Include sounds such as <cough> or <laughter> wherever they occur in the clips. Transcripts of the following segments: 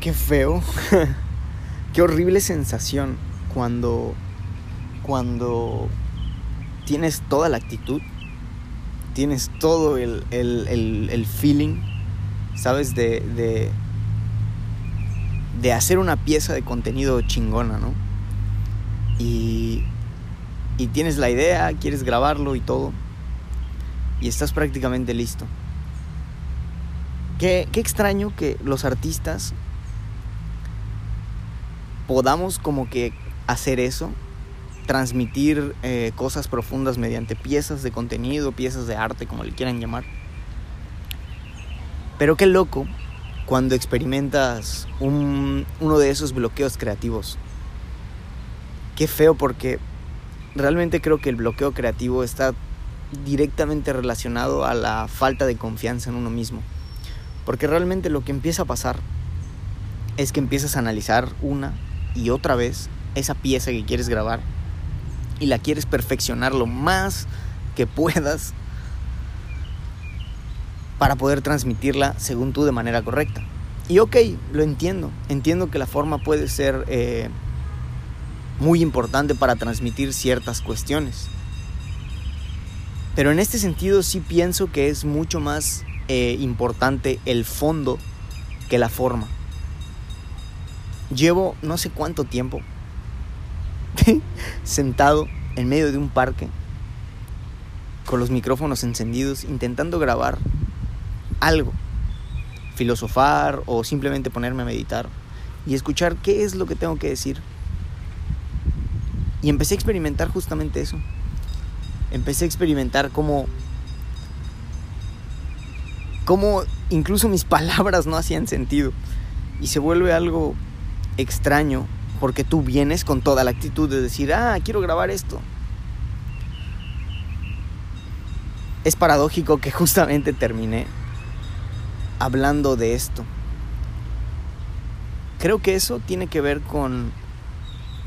qué feo, <laughs> qué horrible sensación cuando, cuando tienes toda la actitud, tienes todo el, el, feeling, ¿sabes? De, de, de hacer una pieza de contenido chingona, ¿no? Y, y tienes la idea, quieres grabarlo y todo, y estás prácticamente listo. Qué, qué extraño que los artistas podamos como que hacer eso, transmitir eh, cosas profundas mediante piezas de contenido, piezas de arte, como le quieran llamar. Pero qué loco cuando experimentas uno de esos bloqueos creativos. Qué feo porque realmente creo que el bloqueo creativo está directamente relacionado a la falta de confianza en uno mismo. Porque realmente lo que empieza a pasar es que empiezas a analizar una y otra vez esa pieza que quieres grabar y la quieres perfeccionar lo más que puedas para poder transmitirla según tú de manera correcta. Y ok, lo entiendo, entiendo que la forma puede ser eh, muy importante para transmitir ciertas cuestiones. Pero en este sentido sí pienso que es mucho más eh, importante el fondo que la forma. Llevo no sé cuánto tiempo <laughs> sentado en medio de un parque con los micrófonos encendidos intentando grabar algo, filosofar o simplemente ponerme a meditar y escuchar qué es lo que tengo que decir. Y empecé a experimentar justamente eso. Empecé a experimentar cómo cómo incluso mis <laughs> palabras no hacían sentido y se vuelve algo extraño porque tú vienes con toda la actitud de decir, ah, quiero grabar esto. Es paradójico que justamente terminé hablando de esto. Creo que eso tiene que ver con,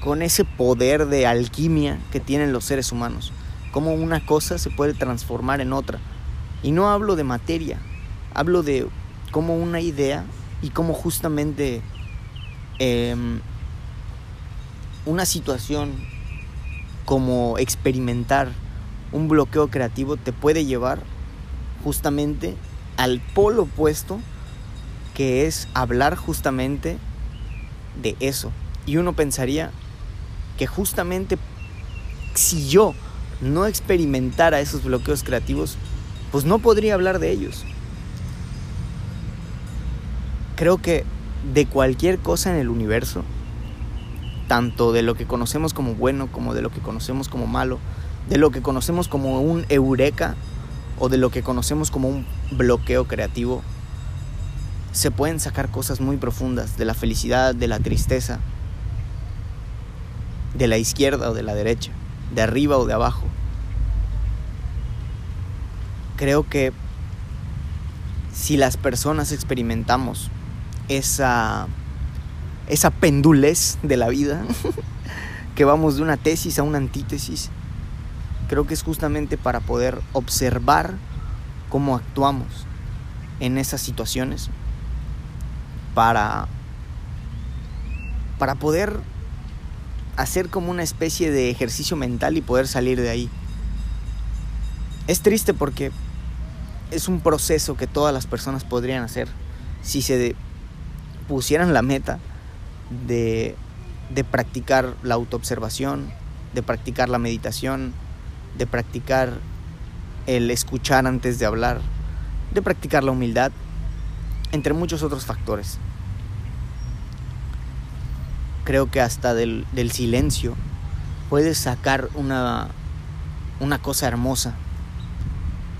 con ese poder de alquimia que tienen los seres humanos. Cómo una cosa se puede transformar en otra. Y no hablo de materia, hablo de cómo una idea y cómo justamente Em, una situación como experimentar un bloqueo creativo te puede llevar justamente al polo opuesto que es hablar justamente de eso. Y uno pensaría que justamente si yo no experimentara esos bloqueos creativos, pues no podría hablar de ellos. Creo que de cualquier cosa en el universo, tanto de lo que conocemos como bueno como de lo que conocemos como malo, de lo que conocemos como un eureka o de lo que conocemos como un bloqueo creativo, se pueden sacar cosas muy profundas de la felicidad, de la tristeza, de la izquierda o de la derecha, de arriba o de abajo. Creo que si las personas experimentamos esa, esa pendulez de la vida, <laughs> que vamos de una tesis a una antítesis, creo que es justamente para poder observar cómo actuamos en esas situaciones, para, para poder hacer como una especie de ejercicio mental y poder salir de ahí. Es triste porque es un proceso que todas las personas podrían hacer si se pusieran la meta de, de practicar la autoobservación, de practicar la meditación, de practicar el escuchar antes de hablar, de practicar la humildad, entre muchos otros factores. Creo que hasta del, del silencio puedes sacar una, una cosa hermosa.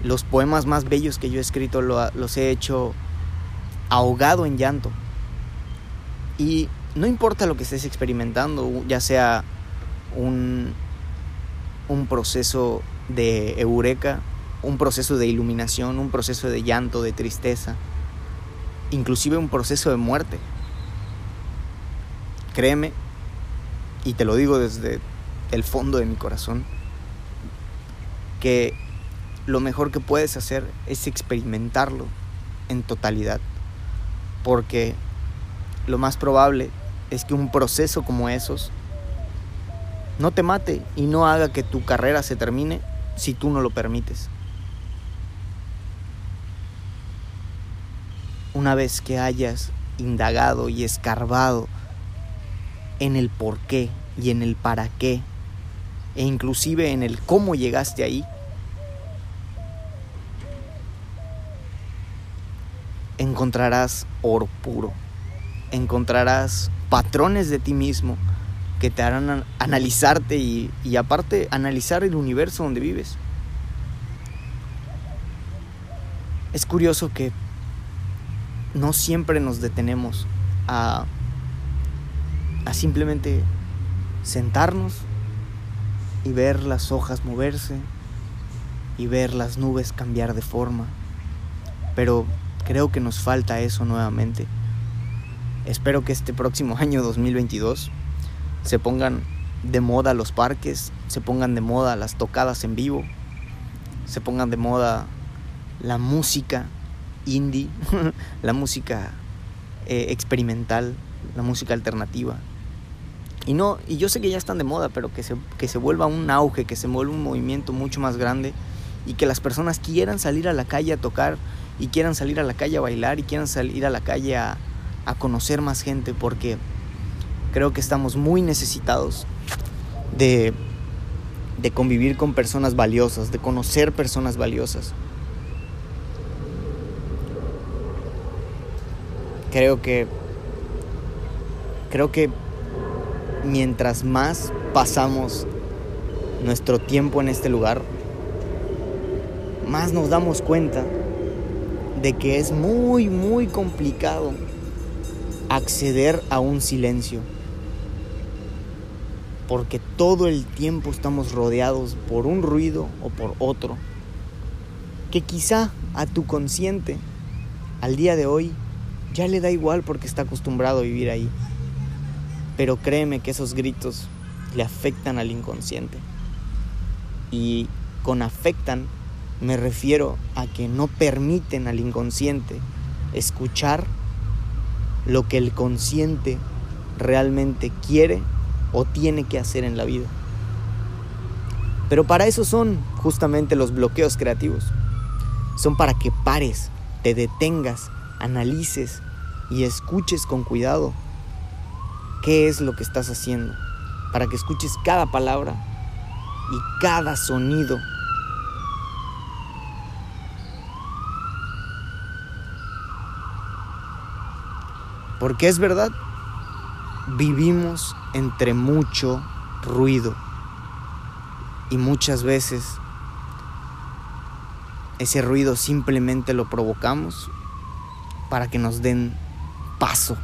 Los poemas más bellos que yo he escrito los he hecho ahogado en llanto. Y no importa lo que estés experimentando, ya sea un, un proceso de eureka, un proceso de iluminación, un proceso de llanto, de tristeza, inclusive un proceso de muerte. Créeme, y te lo digo desde el fondo de mi corazón, que lo mejor que puedes hacer es experimentarlo en totalidad, porque lo más probable es que un proceso como esos no te mate y no haga que tu carrera se termine si tú no lo permites. Una vez que hayas indagado y escarbado en el por qué y en el para qué e inclusive en el cómo llegaste ahí, encontrarás oro puro, encontrarás patrones de ti mismo que te harán analizarte y, y aparte analizar el universo donde vives. Es curioso que no siempre nos detenemos a, a simplemente sentarnos y ver las hojas moverse y ver las nubes cambiar de forma. Pero creo que nos falta eso nuevamente. Espero que este próximo <laughs> año 2022 se pongan de moda los parques, se pongan de moda las tocadas en vivo, se pongan de moda la música indie, <laughs> la música eh, experimental, la música alternativa. Y no, y yo sé que ya están de moda, pero que se, que se vuelva un auge, que se vuelva un movimiento mucho más grande y que las personas quieran salir a la calle a tocar y quieran salir a la calle a bailar y quieran salir a la calle a, a conocer más gente porque creo que estamos muy necesitados de, de convivir con personas valiosas, de conocer personas valiosas. Creo que creo que mientras más pasamos nuestro tiempo en este lugar, más nos damos cuenta de que es muy, muy complicado acceder a un silencio. Porque todo el tiempo estamos rodeados por un ruido o por otro. Que quizá a tu consciente, al día de hoy, ya le da igual porque está acostumbrado a vivir ahí. Pero créeme que esos gritos le afectan al inconsciente. Y con afectan me refiero a que no permiten al inconsciente escuchar lo que el consciente realmente quiere o tiene que hacer en la vida. Pero para eso son justamente los bloqueos creativos. Son para que pares, te detengas, analices y escuches con cuidado qué es lo que estás haciendo, para que escuches cada palabra y cada sonido. Porque es verdad, vivimos entre mucho ruido. Y muchas veces ese ruido simplemente lo provocamos para que nos den paso